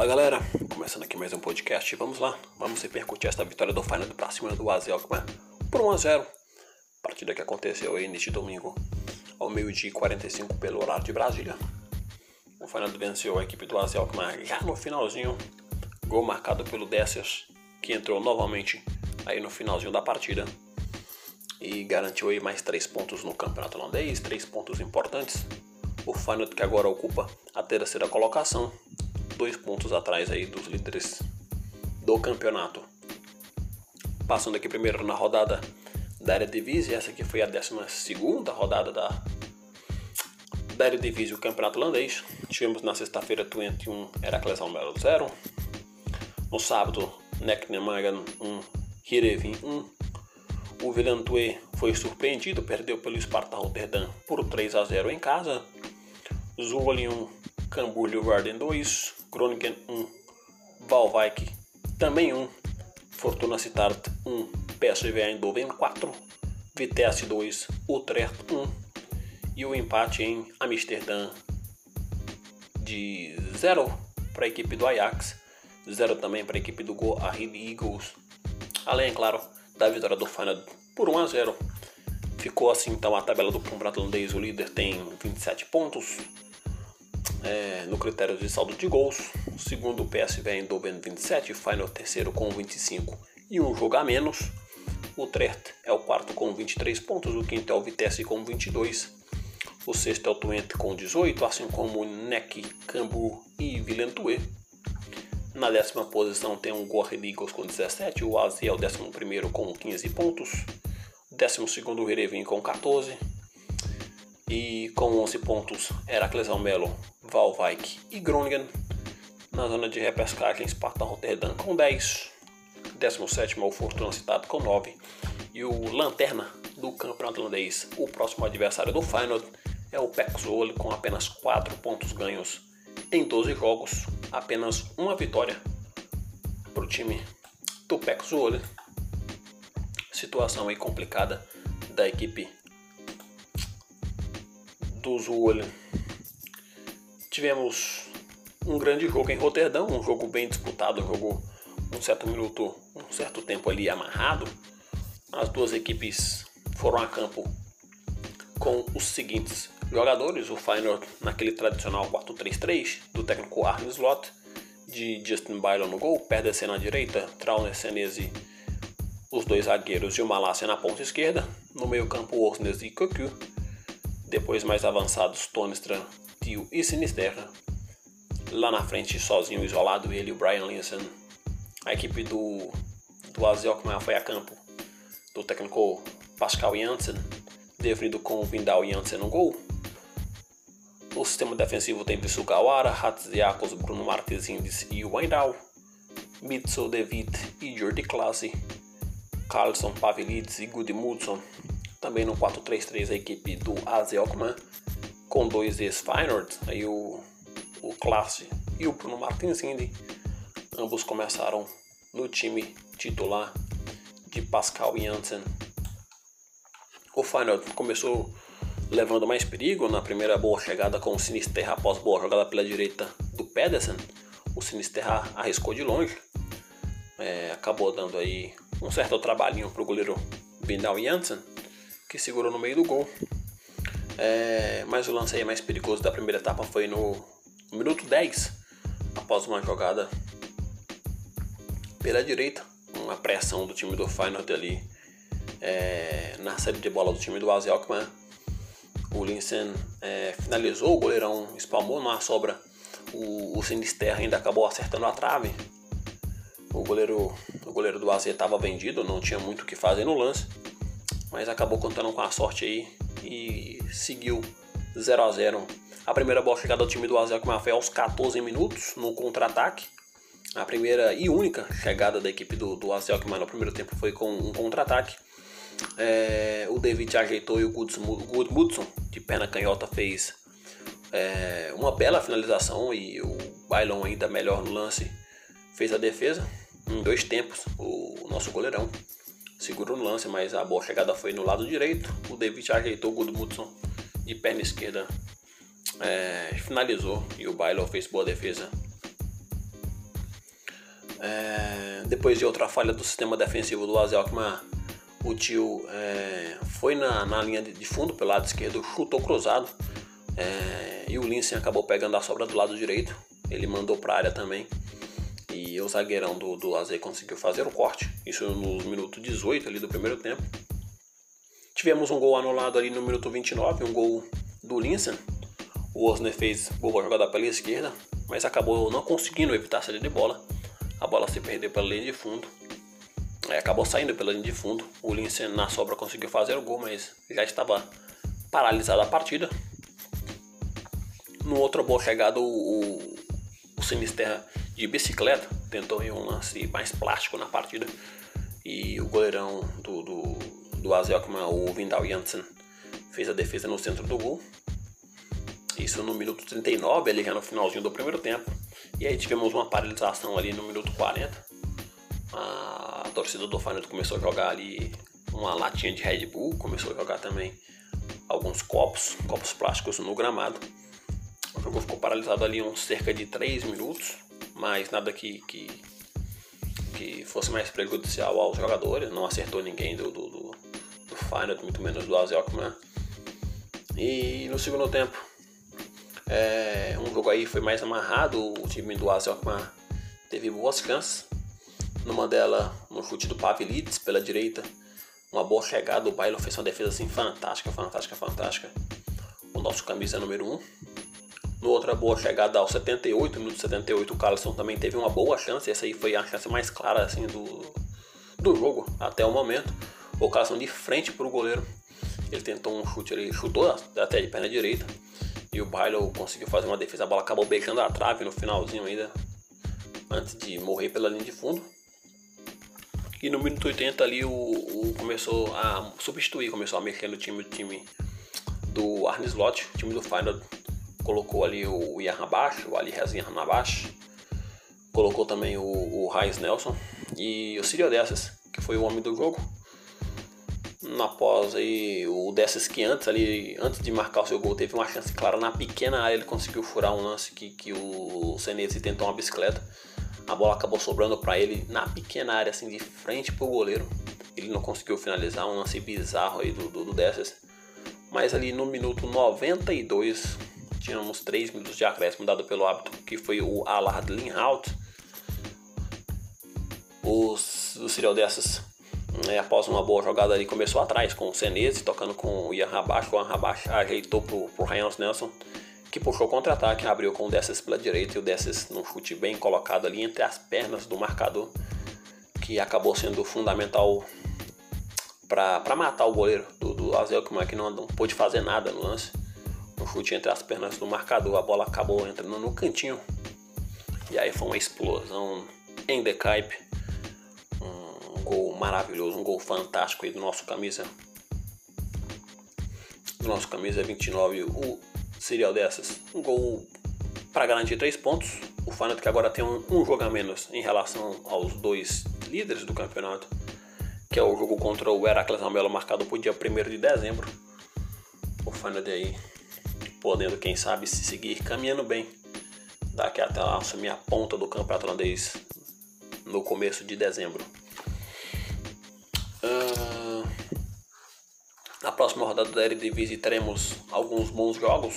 Fala galera, começando aqui mais um podcast, vamos lá, vamos repercutir esta vitória do Final pra cima do AZ Alkmaar por 1 a 0 Partida que aconteceu aí neste domingo ao meio-dia 45 pelo horário de Brasília. O Final venceu a equipe do AZ Alkmaar já no finalzinho, gol marcado pelo Dessers, que entrou novamente aí no finalzinho da partida. E garantiu aí mais três pontos no campeonato holandês, três pontos importantes. O Final que agora ocupa a terceira colocação dois pontos atrás aí dos líderes do campeonato. Passando aqui primeiro na rodada da Eredivisie, essa aqui foi a 12 rodada da, da Eredivisie, o campeonato holandês. Tivemos na sexta-feira Twente 1, Heracles Almelo 0. No sábado, Nek 1, Hirevin 1. O Villantoe foi surpreendido, perdeu pelo Sparta Rotterdam por 3 a 0 em casa. Zwolle 1, Cambuur Garden 2. Groningen 1, Valwijk também 1, Fortuna Sittard 1, PSV Eindhoven 4, Vitesse 2, Utrecht 1 e o empate em Amsterdã de 0 para a equipe do Ajax, 0 também para a equipe do Go Ahead Eagles, além, é claro, da vitória do Feyenoord por 1 a 0. Ficou assim então a tabela do campeonato holandês, o líder tem 27 pontos, é, no critério de saldo de gols. Segundo o PSV Eindhoven 27, Final terceiro com 25 e um jogo a menos. O Trert é o quarto com 23 pontos, o quinto é o Vitesse com 22, o sexto é o Twente com 18, assim como o Neck, Cambu e Villeneuve. Na décima posição tem o Gorred Eagles com 17, o Azi é o décimo primeiro com 15 pontos, o décimo segundo o Erevin com 14, e com 11 pontos Heracles Almelo Valwijk e Groningen. Na zona de repescagem, Sparta Rotterdam com 10. 17 é o Fortuna citado com 9. E o lanterna do campeonato holandês, o próximo adversário do Feyenoord, é o Zwolle com apenas 4 pontos ganhos em 12 jogos, apenas uma vitória para o time do Zwolle. Situação aí complicada da equipe do Zwolle tivemos um grande jogo em Roterdão, um jogo bem disputado, um jogo um certo minuto, um certo tempo ali amarrado. As duas equipes foram a campo com os seguintes jogadores, o Feyenoord naquele tradicional 4-3-3 do técnico Arne Slot, de Justin Byron no gol, Perdesse na direita, Trauner Senesi, os dois zagueiros e o Malásia na ponta esquerda, no meio campo Orsnes e Cocu, depois mais avançados Tonestra Tio e Sinisterra. Lá na frente, sozinho, isolado, ele e o Brian Linson. A equipe do, do Aziokman foi a campo do técnico Pascal Janssen, definido com o Vindal Janssen no gol. O sistema defensivo tem Sugawara, Hatziakos, Bruno Martins e Wendal, Mitsu, David e Jordi Classe, Carlson, Pavlidis e Gudmundson. Também no 4-3-3 a equipe do Aziokman com dois ex-Feyenoord, aí o, o Classe e o Bruno Martins Indy, ambos começaram no time titular de Pascal Janssen. O Feyenoord começou levando mais perigo na primeira boa chegada com o Sinisterra após boa jogada pela direita do Pedersen. O Sinisterra arriscou de longe, é, acabou dando aí um certo trabalhinho para o goleiro Bindal Janssen, que segurou no meio do gol é, mas o lance aí mais perigoso da primeira etapa foi no minuto 10, após uma jogada pela direita, uma pressão do time do Feyenoord ali é, na série de bola do time do Azi Alkmaar. O Linsen é, finalizou, o goleirão espalmou na sobra. O, o Sinisterra ainda acabou acertando a trave. O goleiro, o goleiro do AZ estava vendido, não tinha muito o que fazer no lance, mas acabou contando com a sorte aí e seguiu 0 a 0 A primeira bola chegada do time do Azel foi aos 14 minutos no contra-ataque. A primeira e única chegada da equipe do, do Azel no primeiro tempo foi com um contra-ataque. É, o David ajeitou e o Goodmudson, de perna canhota, fez é, uma bela finalização e o Bailon ainda melhor no lance fez a defesa em dois tempos, o nosso goleirão segurou no lance, mas a boa chegada foi no lado direito. O David ajeitou o Gudmundson de perna esquerda, é, finalizou e o Bailo fez boa defesa É, depois de outra falha do sistema defensivo do Alkmaar, o tio é, foi na, na, linha de fundo pelo lado esquerdo, chutou cruzado é, e o Lincoln acabou pegando a sobra do lado direito. Ele mandou para a área também e o zagueirão do, do Aze conseguiu fazer o corte. Isso no minuto 18 ali do primeiro tempo. Tivemos um gol anulado ali no minuto 29, um gol do Lincoln. O Osner fez boa jogada pela esquerda, mas acabou não conseguindo evitar a saída de bola. A bola se perdeu pela linha de fundo Aí acabou saindo pela linha de fundo. O Lince na sobra conseguiu fazer o gol, mas já estava paralisada a partida. No outro boa chegada, o, o, o Sinisterra de bicicleta tentou um lance mais plástico na partida. E o goleirão do, do, do Azelkman, o Vindal Janssen, fez a defesa no centro do gol. Isso no minuto 39, ali já no finalzinho do primeiro tempo. E aí tivemos uma paralisação ali no minuto 40 a torcida do Feyenoord começou a jogar ali uma latinha de Red Bull, começou a jogar também alguns copos, copos plásticos no gramado. O jogo ficou paralisado ali uns cerca de 3 minutos, mas nada que, que, que fosse mais prejudicial aos jogadores, não acertou ninguém do, do, do, do muito menos do AZ Alkmaar. E no segundo tempo, é, um jogo aí foi mais amarrado, o time do AZ Alkmaar teve boas chances, numa dela, no chute do Pavlidis pela direita. Uma boa chegada, o Bailo fez uma defesa assim fantástica, fantástica, fantástica. O nosso camisa número 1. Um. No outra boa chegada aos 78, minuto 78, o Carlson também teve uma boa chance. Essa aí foi a chance mais clara assim do, do jogo até o momento. O Carlson de frente para o goleiro. Ele tentou um chute, ele chutou até de perna direita. E o Bailo conseguiu fazer uma defesa. A bola acabou beijando a trave no finalzinho ainda. Antes de morrer pela linha de fundo. E no minuto 80 ali o, o começou a substituir, começou a mexer no time, time do Arne Slot, time do Final colocou ali o Ian Rabash, o Ali Rezin Rabash, colocou também o, o Raiz Nelson e o Cirio Dessas, que foi o homem do jogo. Após aí o Dessas que antes ali, antes de marcar o seu gol, teve uma chance clara na pequena área, ele conseguiu furar um lance que, que o Senesi tentou uma bicicleta a bola acabou sobrando para ele na pequena área, assim, de frente pro goleiro. Ele não conseguiu finalizar, um lance bizarro aí do, do, do Dessas. Mas ali no minuto 92, tínhamos 3 minutos de acréscimo dado pelo hábito, que foi o Alard Linhout. Os, o Cyril Dessas, né, após uma boa jogada ali, começou atrás com o Senese, tocando com o Ian Rabash. O Ian Rabash ajeitou pro, pro Ryan Nelson que puxou contra-ataque, abriu com o Dessas pela direita e o Dessas num chute bem colocado ali entre as pernas do marcador, que acabou sendo fundamental para matar o goleiro do, do Azelkman, que não pôde fazer nada no lance. Um chute entre as pernas do marcador, a bola acabou entrando no cantinho. E aí foi uma explosão em Decaipe. Um gol maravilhoso, um gol fantástico aí do nosso camisa. Do nosso camisa 29, o serial dessas. Um gol para garantir três pontos. O que agora tem um, um jogo a menos em relação aos dois líderes do campeonato, que é o jogo contra o Heracles Almelo marcado para o dia 1 de dezembro. O Feyenoord aí podendo, quem sabe, se seguir caminhando bem daqui até assumir a ponta do campeonato holandês no começo de dezembro. Uh, na próxima rodada da Eredivisie teremos alguns bons jogos.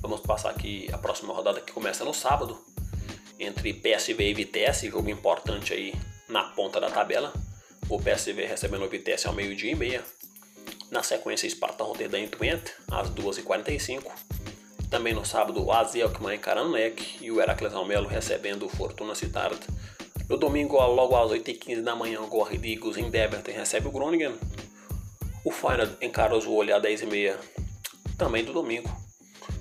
Vamos passar aqui a próxima rodada que começa no sábado entre PSV e Vitesse, jogo importante aí na ponta da tabela. O PSV recebendo o Vitesse ao meio-dia e meia. Na sequência, Sparta Rotterdam e Twente, às 2h45. Também no sábado, o AZ Alkmaar encarando e o Heracles Almelo recebendo o Fortuna Cittard. No domingo, logo às 8h15 da manhã, o Gorridigos em Deberten recebe o Groningen. O Feyenoord encara o olho às 10h30 também do domingo.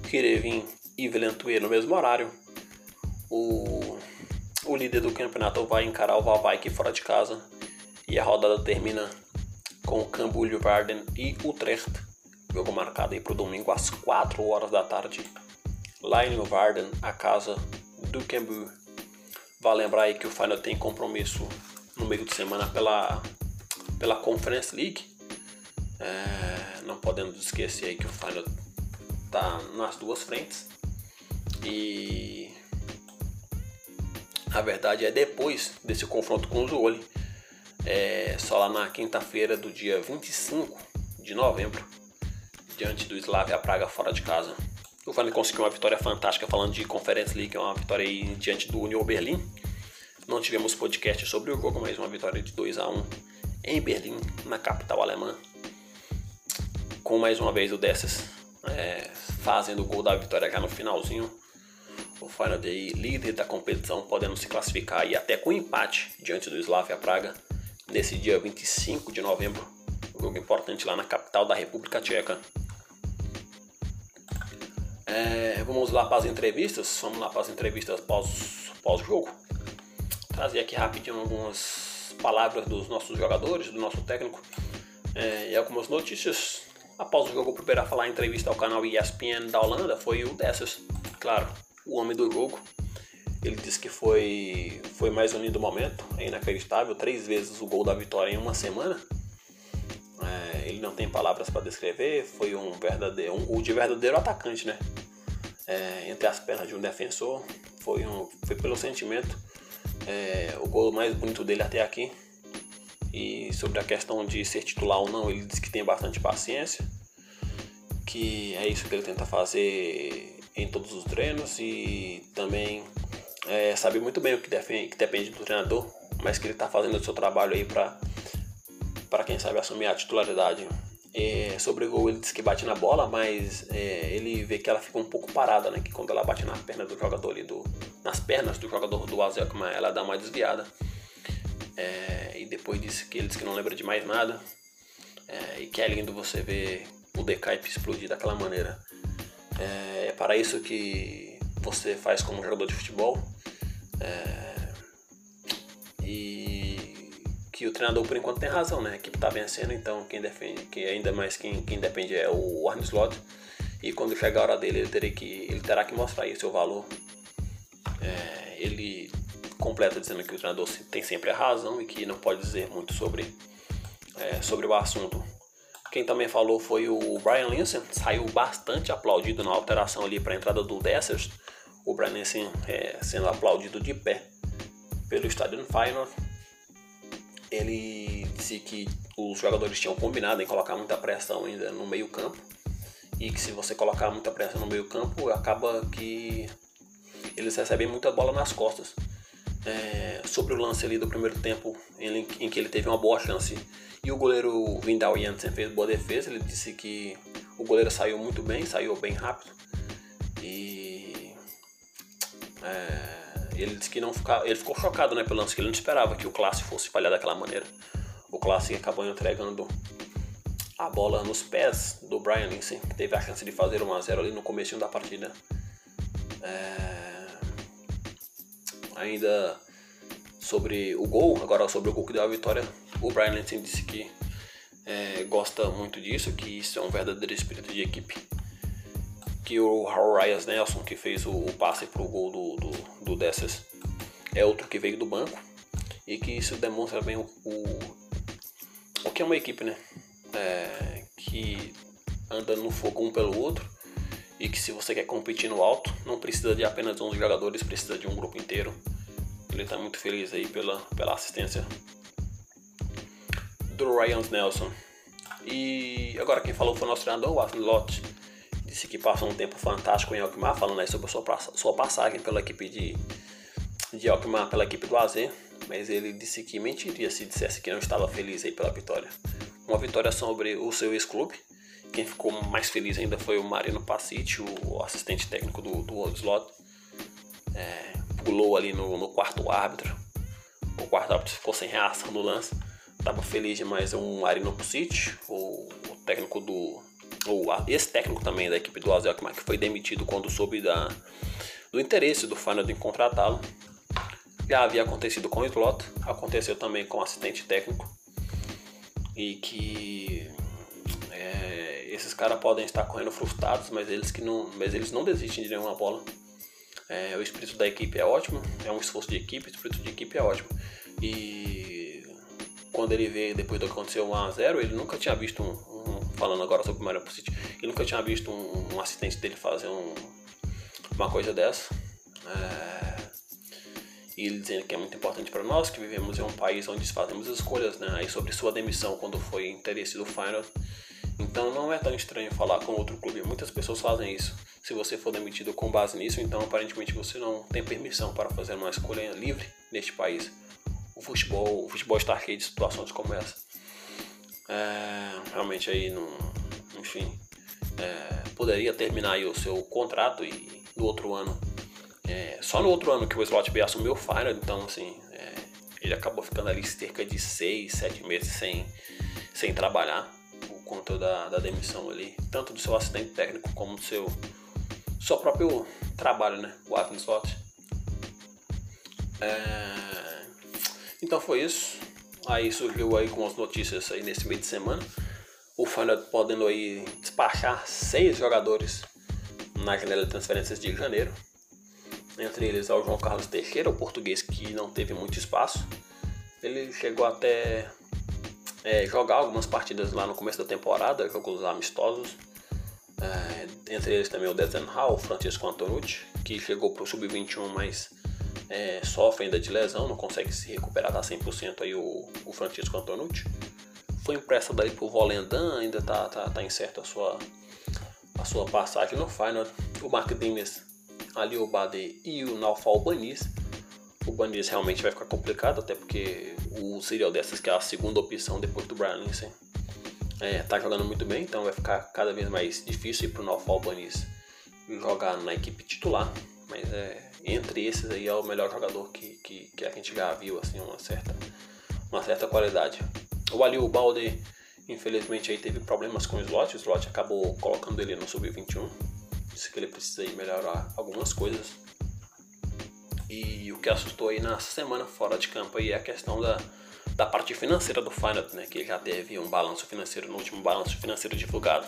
Kirevin e Vilentuê no mesmo horário. O, o líder do campeonato vai encarar o Valvaik fora de casa. E a rodada termina com o Cambuur Varden e Utrecht. Jogo marcado aí para o domingo às 4 horas da tarde. Lá em Varden, a casa do Cambuur. Vale lembrar aí que o Feyenoord tem compromisso no meio de semana pela, pela Conference League é, não podemos esquecer aí que o Final tá nas duas frentes. E Na verdade, é depois desse confronto com o Zuoli. É, só lá na quinta-feira do dia 25 de novembro, diante do Slavia Praga fora de casa. O Vale conseguiu uma vitória fantástica falando de Conference League, uma vitória aí diante do Union Berlim. Não tivemos podcast sobre o jogo, mas uma vitória de 2 a 1 em Berlim, na capital alemã. Com mais uma vez o Dessas é, fazendo o gol da vitória já no finalzinho. O Final Day líder da competição, podendo se classificar e até com empate diante do Slavia Praga nesse dia 25 de novembro. Um jogo importante lá na capital da República Tcheca. É, vamos lá para as entrevistas. Vamos lá para as entrevistas pós-jogo. Pós Trazer aqui rapidinho algumas palavras dos nossos jogadores, do nosso técnico é, e algumas notícias. Após o jogo, o primeiro a falar em entrevista ao canal ESPN da Holanda foi o Dessers, claro, o homem do jogo. Ele disse que foi, foi mais um lindo momento, é inacreditável, três vezes o gol da vitória em uma semana. É, ele não tem palavras para descrever, foi um verdadeiro, um gol de verdadeiro atacante, né? É, entre as pernas de um defensor, foi, um, foi pelo sentimento é, o gol mais bonito dele até aqui. E sobre a questão de ser titular ou não, ele diz que tem bastante paciência, que é isso que ele tenta fazer em todos os treinos e também é, sabe muito bem o que, defende, que depende do treinador, mas que ele está fazendo o seu trabalho aí para para quem sabe assumir a titularidade. É, sobre o gol ele diz que bate na bola, mas é, ele vê que ela fica um pouco parada, né? Que quando ela bate na perna do jogador ali, do, nas pernas do jogador do Azelkman, ela dá uma desviada. É, e depois disse que ele disse que não lembra de mais nada. É, e que é lindo você ver o Decaip explodir daquela maneira. É, é, para isso que você faz como jogador de futebol. É, e que o treinador por enquanto tem razão, né? A equipe tá vencendo, então quem defende, que ainda mais quem, quem depende é o Arne Slot. E quando chegar a hora dele, ele, terá que, ele terá que mostrar aí seu valor. É, ele completa dizendo que o treinador tem sempre a razão e que não pode dizer muito sobre, é, sobre o assunto. Quem também falou foi o Brian Linsen, saiu bastante aplaudido na alteração ali para a entrada do Dessers. O Brian Linsen é, sendo aplaudido de pé pelo Stadium Final. Ele disse que os jogadores tinham combinado em colocar muita pressão ainda no meio campo e que se você colocar muita pressão no meio campo acaba que eles recebem muita bola nas costas. É, sobre o lance ali do primeiro tempo em, em que ele teve uma boa chance e o goleiro Vindal Janssen fez boa defesa. Ele disse que o goleiro saiu muito bem, saiu bem rápido. E é, ele disse que não fica, ele ficou chocado né, pelo lance, que ele não esperava que o Classe fosse falhar daquela maneira. O Classe acabou entregando a bola nos pés do Brian Lindsay, que teve a chance de fazer 1 a 0 ali no começo da partida. É, ainda sobre o gol, agora sobre o gol que deu a vitória, o Brian Lenson disse que é, gosta muito disso, que isso é um verdadeiro espírito de equipe. Que o Ryan Nelson, que fez o, o passe para o gol do, do, do é outro que veio do banco. E que isso demonstra bem o, o, o que é uma equipe, né? É, que anda no fogo um pelo outro. E que se você quer competir no alto, não precisa de apenas 11 jogadores, precisa de um grupo inteiro. Ele está muito feliz aí pela, pela assistência do Ryan Nelson. E agora quem falou foi o nosso treinador, o Aston Lott. Disse que passou um tempo fantástico em Alkmaar, falando aí sobre a sua, sua passagem pela equipe de, de Alkmaar, pela equipe do AZ. Mas ele disse que mentiria se dissesse que não estava feliz aí pela vitória. Uma vitória sobre o seu ex-clube. Quem ficou mais feliz ainda foi o Marino Pacic, o assistente técnico do, do Slot. É, pulou ali no, no quarto árbitro. O quarto árbitro ficou sem reação no lance estava feliz demais um Arino Pusic, o, o técnico do. Ou ex-técnico também da equipe do Azel que foi demitido quando soube da, do interesse do Feyenoord em contratá-lo. Já havia acontecido com o Slot, aconteceu também com o assistente técnico. E que é, esses caras podem estar correndo frustrados, mas eles, que não, mas eles não desistem de nenhuma bola. É, o espírito da equipe é ótimo, é um esforço de equipe, o espírito de equipe é ótimo. E quando ele veio depois do que aconteceu 1x0, ele nunca tinha visto um, falando agora sobre o Mario City, ele nunca tinha visto um, um assistente dele fazer um, uma coisa dessa. É, E ele dizendo que é muito importante para nós, que vivemos em um país onde fazemos escolhas, né? Aí sobre sua demissão quando foi interesse do Final. Então não é tão estranho falar com outro clube. Muitas pessoas fazem isso. Se você for demitido com base nisso, então aparentemente você não tem permissão para fazer uma escolha livre neste país. O futebol, o futebol está cheio de situações como essa. É, realmente aí não, enfim, é, poderia terminar o seu contrato e no outro ano é, só no outro ano que o Slot B assumiu o Final, então assim, é, ele acabou ficando ali cerca de 6, 7 meses sem, sem trabalhar por conta da, da demissão ali, tanto do seu assistente técnico como do seu, seu próprio trabalho, né? O Arthur Slot. É, então foi isso. Aí surgiu aí com as notícias aí nesse meio de semana. O Final podendo aí despachar seis jogadores na janela de transferências de janeiro entre eles ao João Carlos Teixeira, o português que não teve muito espaço. Ele chegou até é, jogar algumas partidas lá no começo da temporada, jogos amistosos. É, entre eles também o Dezen Hall, o Francisco Antonucci, que chegou para o Sub-21, mas é, sofre ainda de lesão, não consegue se recuperar a 100% aí o, o Francisco Antonucci. Foi emprestado daí para o Volendam, ainda está tá, tá incerto a sua, a sua passagem no final. O Mark Dimes ali o Bade e o Naufal Banis. O Banis realmente vai ficar complicado, até porque o Serial dessas, que é a segunda opção depois do Brian Lindsay, é, tá jogando muito bem, então vai ficar cada vez mais difícil para o Naufal Banis jogar na equipe titular. Mas é, entre esses aí é o melhor jogador que, que, que a gente já viu, assim, uma certa, uma certa qualidade. O Ali Balde, infelizmente, aí teve problemas com o slot, o slot acabou colocando ele no sub-21 disse que ele precisa aí melhorar algumas coisas. E o que assustou aí na semana fora de campo aí é a questão da, da parte financeira do Final, né, que já teve um balanço financeiro no último balanço financeiro divulgado,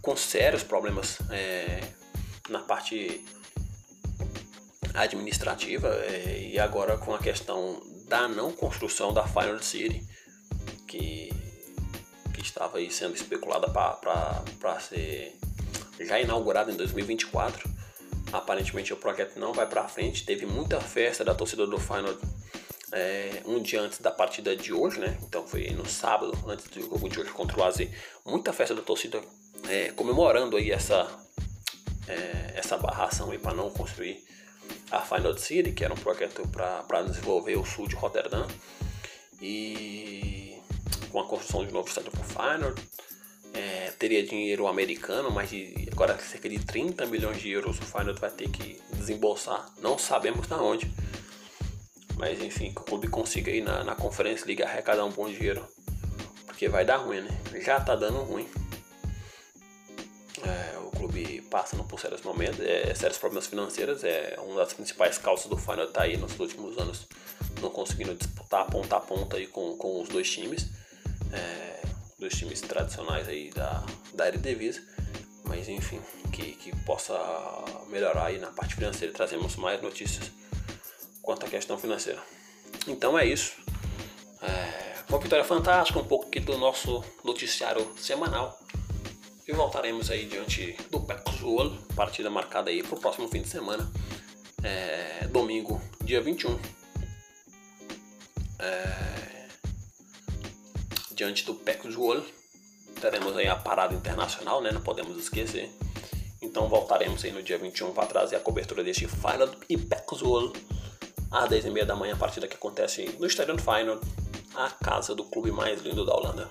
com sérios problemas é, na parte administrativa é, e agora com a questão da não construção da Final City, que, que estava aí sendo especulada para ser já inaugurado em 2024. Aparentemente o projeto não vai para frente. Teve muita festa da torcida do Final é, um dia antes da partida de hoje, né? Então foi no sábado, antes do jogo de hoje contra o AZ. Muita festa da torcida é, comemorando aí essa, é, essa barração aí para não construir a Final City, que era um projeto para desenvolver o sul de Rotterdam. E com a construção de novo estádio para Final é, teria dinheiro americano, mas de, agora cerca de 30 milhões de euros o Feyenoord vai ter que desembolsar. Não sabemos da onde. Mas enfim, que o clube consiga aí na, na Conferência Liga arrecadar um bom dinheiro. Porque vai dar ruim, né? Já tá dando ruim. Clube passando por sérios momentos, é, sérios problemas financeiros. É uma das principais causas do Feyenoord tá aí nos últimos anos não conseguindo disputar ponta a ponta aí com, com os dois times. É, dos times tradicionais aí da, da Eredivisie, mas enfim, que, que possa melhorar aí na parte financeira. Trazemos mais notícias quanto à questão financeira. Então é isso. É, uma vitória fantástica, um pouco aqui do nosso noticiário semanal. E voltaremos aí diante do Pexuol, partida marcada aí para o próximo fim de semana, é, domingo, dia 21. É, diante do Joel. Teremos aí a parada internacional, né? Não podemos esquecer. Então voltaremos aí no dia 21 para trazer a cobertura deste Final e Joel às 10h30 da manhã, a partida que acontece no Stadium Final, a casa do clube mais lindo da Holanda.